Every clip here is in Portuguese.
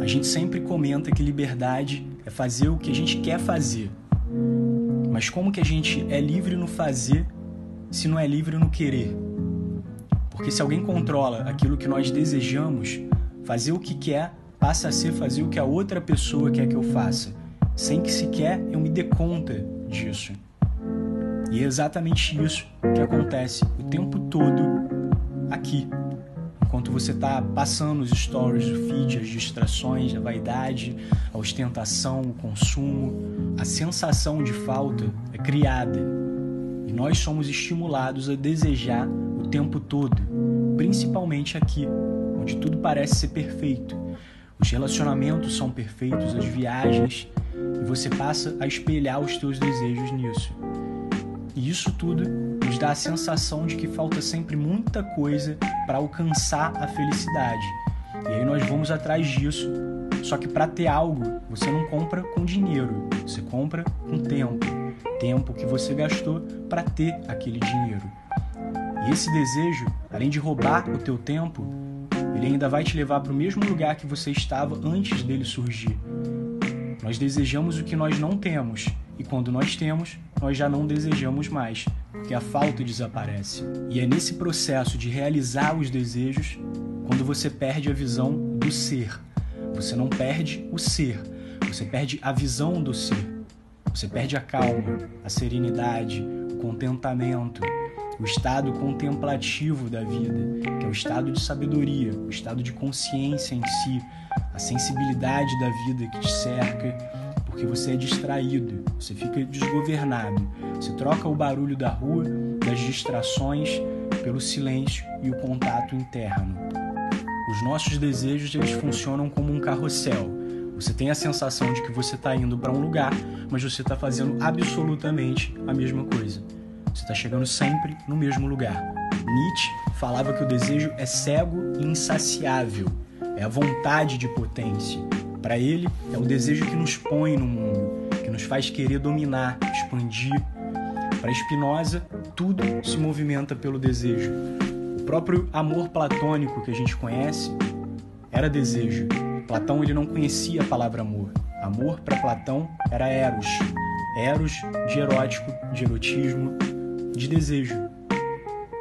A gente sempre comenta que liberdade é fazer o que a gente quer fazer. Mas como que a gente é livre no fazer se não é livre no querer? Porque se alguém controla aquilo que nós desejamos, fazer o que quer passa a ser fazer o que a outra pessoa quer que eu faça, sem que sequer eu me dê conta disso. E é exatamente isso que acontece o tempo todo aqui. Enquanto você está passando os stories, o feed, as distrações, a vaidade, a ostentação, o consumo, a sensação de falta é criada. E nós somos estimulados a desejar o tempo todo, principalmente aqui, onde tudo parece ser perfeito. Os relacionamentos são perfeitos, as viagens, e você passa a espelhar os teus desejos nisso. E isso tudo nos dá a sensação de que falta sempre muita coisa para alcançar a felicidade. E aí nós vamos atrás disso. Só que para ter algo, você não compra com dinheiro, você compra com tempo. Tempo que você gastou para ter aquele dinheiro. E esse desejo, além de roubar o teu tempo, ele ainda vai te levar para o mesmo lugar que você estava antes dele surgir. Nós desejamos o que nós não temos e quando nós temos, nós já não desejamos mais, porque a falta desaparece. E é nesse processo de realizar os desejos quando você perde a visão do ser. Você não perde o ser, você perde a visão do ser. Você perde a calma, a serenidade, o contentamento, o estado contemplativo da vida, que é o estado de sabedoria, o estado de consciência em si, a sensibilidade da vida que te cerca porque você é distraído, você fica desgovernado. Você troca o barulho da rua, das distrações, pelo silêncio e o contato interno. Os nossos desejos eles funcionam como um carrossel. Você tem a sensação de que você está indo para um lugar, mas você está fazendo absolutamente a mesma coisa. Você está chegando sempre no mesmo lugar. Nietzsche falava que o desejo é cego e insaciável, é a vontade de potência. Para ele, é o desejo que nos põe no mundo, que nos faz querer dominar, expandir. Para Spinoza, tudo se movimenta pelo desejo. O próprio amor platônico que a gente conhece era desejo. Platão ele não conhecia a palavra amor. Amor para Platão era eros. Eros de erótico, de erotismo, de desejo.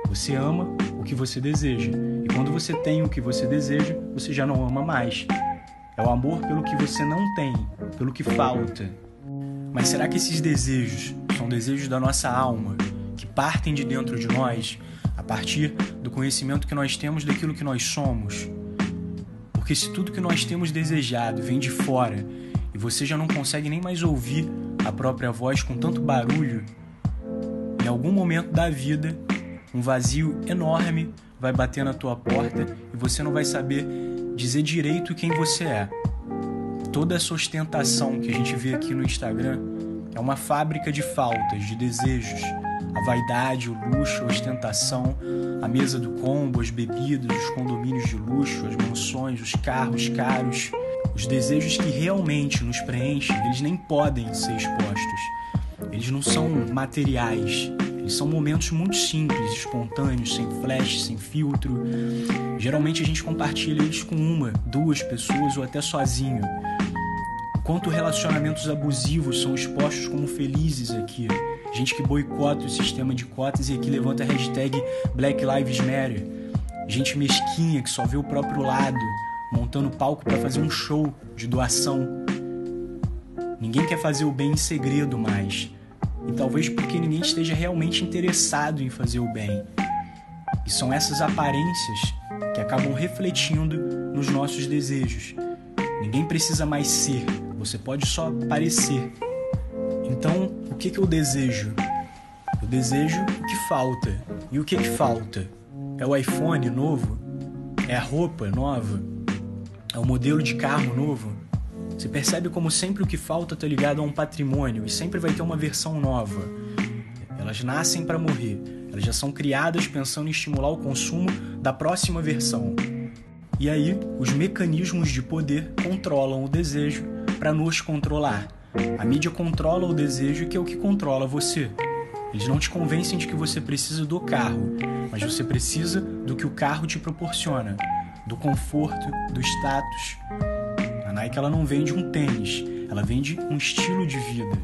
Você ama o que você deseja. E quando você tem o que você deseja, você já não ama mais. É o amor pelo que você não tem, pelo que falta. Mas será que esses desejos são desejos da nossa alma, que partem de dentro de nós, a partir do conhecimento que nós temos daquilo que nós somos? Porque se tudo que nós temos desejado vem de fora e você já não consegue nem mais ouvir a própria voz com tanto barulho, em algum momento da vida, um vazio enorme vai bater na tua porta e você não vai saber dizer direito quem você é. Toda essa ostentação que a gente vê aqui no Instagram é uma fábrica de faltas, de desejos. A vaidade, o luxo, a ostentação, a mesa do combo, as bebidas, os condomínios de luxo, as mansões, os carros caros. Os desejos que realmente nos preenchem, eles nem podem ser expostos. Eles não são materiais, eles são momentos muito simples, espontâneos, sem flash, sem filtro. Geralmente a gente compartilha eles com uma, duas pessoas ou até sozinho. Quanto relacionamentos abusivos são expostos como felizes aqui. Gente que boicota o sistema de cotas e aqui levanta a hashtag Black Lives Matter. Gente mesquinha que só vê o próprio lado, montando palco para fazer um show de doação. Ninguém quer fazer o bem em segredo mais e talvez porque ninguém esteja realmente interessado em fazer o bem. E são essas aparências que acabam refletindo nos nossos desejos. Ninguém precisa mais ser, você pode só parecer. Então, o que, que eu desejo? Eu desejo o que falta. E o que, que falta? É o iPhone novo? É a roupa nova? É o modelo de carro novo? Você percebe como sempre o que falta está ligado a um patrimônio e sempre vai ter uma versão nova. Elas nascem para morrer. Elas já são criadas pensando em estimular o consumo da próxima versão. E aí, os mecanismos de poder controlam o desejo para nos controlar. A mídia controla o desejo, que é o que controla você. Eles não te convencem de que você precisa do carro, mas você precisa do que o carro te proporciona, do conforto, do status. Nike ela não vende um tênis, ela vende um estilo de vida.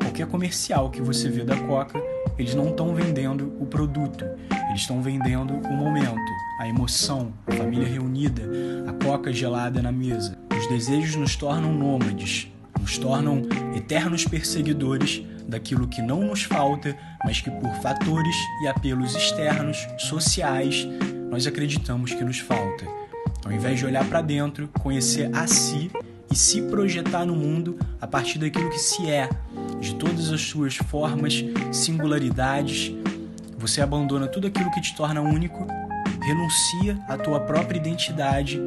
Qualquer comercial que você vê da Coca, eles não estão vendendo o produto, eles estão vendendo o momento, a emoção, a família reunida, a coca gelada na mesa. Os desejos nos tornam nômades, nos tornam eternos perseguidores daquilo que não nos falta, mas que por fatores e apelos externos, sociais, nós acreditamos que nos falta. Ao invés de olhar para dentro, conhecer a si e se projetar no mundo a partir daquilo que se é, de todas as suas formas, singularidades, você abandona tudo aquilo que te torna único, renuncia à tua própria identidade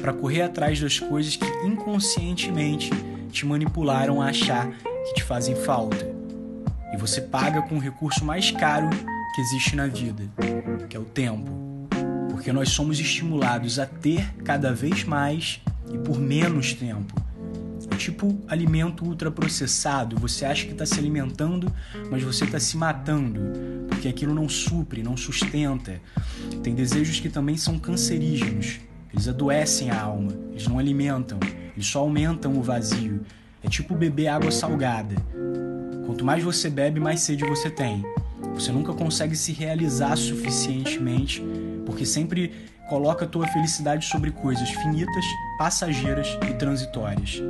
para correr atrás das coisas que inconscientemente te manipularam a achar que te fazem falta. E você paga com o recurso mais caro que existe na vida, que é o tempo. Porque nós somos estimulados a ter cada vez mais e por menos tempo. Tipo alimento ultraprocessado, você acha que está se alimentando, mas você está se matando, porque aquilo não supre, não sustenta. Tem desejos que também são cancerígenos, eles adoecem a alma, eles não alimentam, eles só aumentam o vazio. É tipo beber água salgada. Quanto mais você bebe, mais sede você tem. Você nunca consegue se realizar suficientemente, porque sempre coloca a tua felicidade sobre coisas finitas, passageiras e transitórias.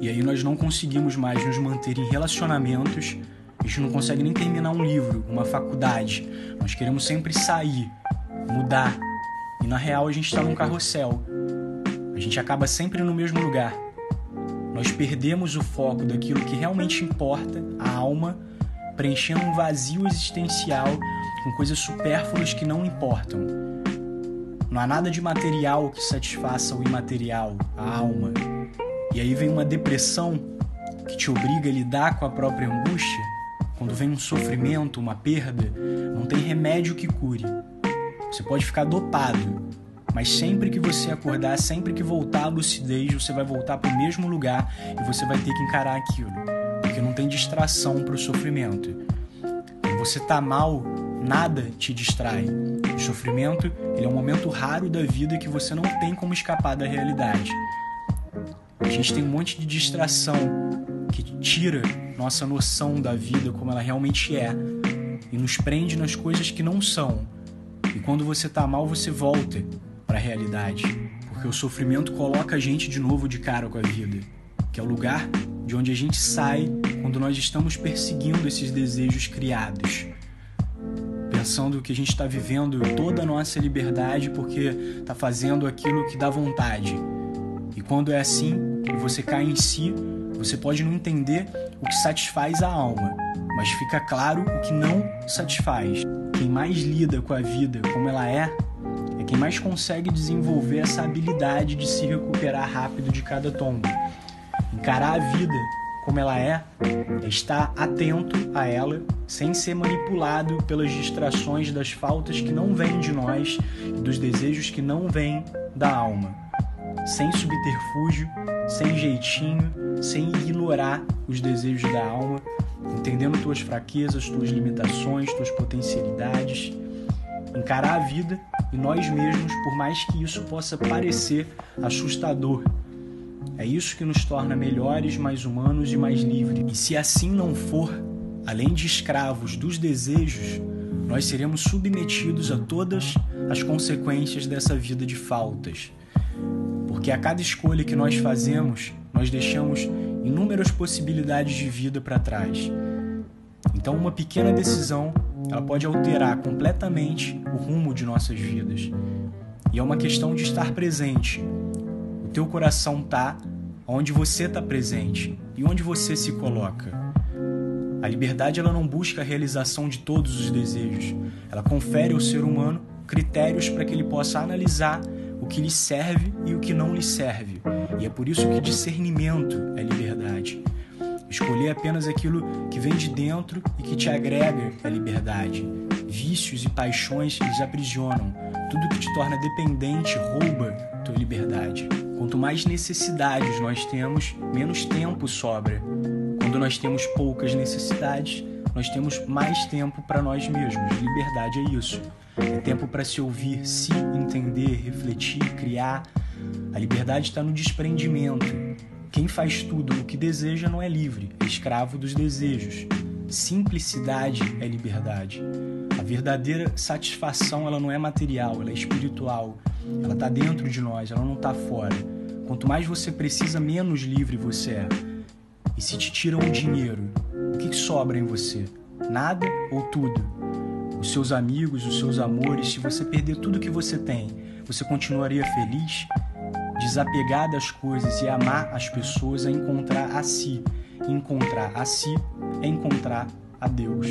E aí nós não conseguimos mais nos manter em relacionamentos, a gente não consegue nem terminar um livro, uma faculdade. Nós queremos sempre sair, mudar. E na real a gente está num carrossel. A gente acaba sempre no mesmo lugar. Nós perdemos o foco daquilo que realmente importa, a alma, preenchendo um vazio existencial com coisas supérfluas que não importam. Não há nada de material que satisfaça o imaterial, a alma. E aí vem uma depressão que te obriga a lidar com a própria angústia. Quando vem um sofrimento, uma perda, não tem remédio que cure. Você pode ficar dopado, mas sempre que você acordar, sempre que voltar à lucidez, você vai voltar para o mesmo lugar e você vai ter que encarar aquilo. Porque não tem distração para o sofrimento. Quando você tá mal, nada te distrai. O sofrimento ele é um momento raro da vida que você não tem como escapar da realidade. A gente tem um monte de distração que tira nossa noção da vida como ela realmente é e nos prende nas coisas que não são. E quando você tá mal, você volta para a realidade, porque o sofrimento coloca a gente de novo de cara com a vida, que é o lugar de onde a gente sai quando nós estamos perseguindo esses desejos criados. Pensando que a gente está vivendo toda a nossa liberdade porque está fazendo aquilo que dá vontade. E quando é assim e você cai em si, você pode não entender o que satisfaz a alma, mas fica claro o que não satisfaz. Quem mais lida com a vida como ela é, é quem mais consegue desenvolver essa habilidade de se recuperar rápido de cada tombo. Encarar a vida como ela é, estar atento a ela, sem ser manipulado pelas distrações das faltas que não vêm de nós e dos desejos que não vêm da alma. Sem subterfúgio, sem jeitinho, sem ignorar os desejos da alma, entendendo tuas fraquezas, tuas limitações, tuas potencialidades encarar a vida e nós mesmos, por mais que isso possa parecer assustador. É isso que nos torna melhores, mais humanos e mais livres. E se assim não for, além de escravos dos desejos, nós seremos submetidos a todas as consequências dessa vida de faltas. Porque a cada escolha que nós fazemos, nós deixamos inúmeras possibilidades de vida para trás. Então, uma pequena decisão ela pode alterar completamente o rumo de nossas vidas. E é uma questão de estar presente. Teu coração tá onde você está presente e onde você se coloca. A liberdade ela não busca a realização de todos os desejos. Ela confere ao ser humano critérios para que ele possa analisar o que lhe serve e o que não lhe serve. E é por isso que discernimento é liberdade. Escolher apenas aquilo que vem de dentro e que te agrega a liberdade. Vícios e paixões eles aprisionam. Tudo que te torna dependente rouba tua liberdade. Quanto mais necessidades nós temos, menos tempo sobra. Quando nós temos poucas necessidades, nós temos mais tempo para nós mesmos. Liberdade é isso. É tempo para se ouvir, se entender, refletir, criar, A liberdade está no desprendimento. Quem faz tudo o que deseja não é livre, é escravo dos desejos. Simplicidade é liberdade. A verdadeira satisfação ela não é material, ela é espiritual. Ela está dentro de nós, ela não está fora. Quanto mais você precisa, menos livre você é. E se te tiram o dinheiro, o que, sobra em você? Nada ou tudo? Os seus amigos, os seus amores, se você perder tudo que você tem, você continuaria feliz? Desapegar das coisas e amar as pessoas é encontrar a si. encontrar a si é encontrar a Deus.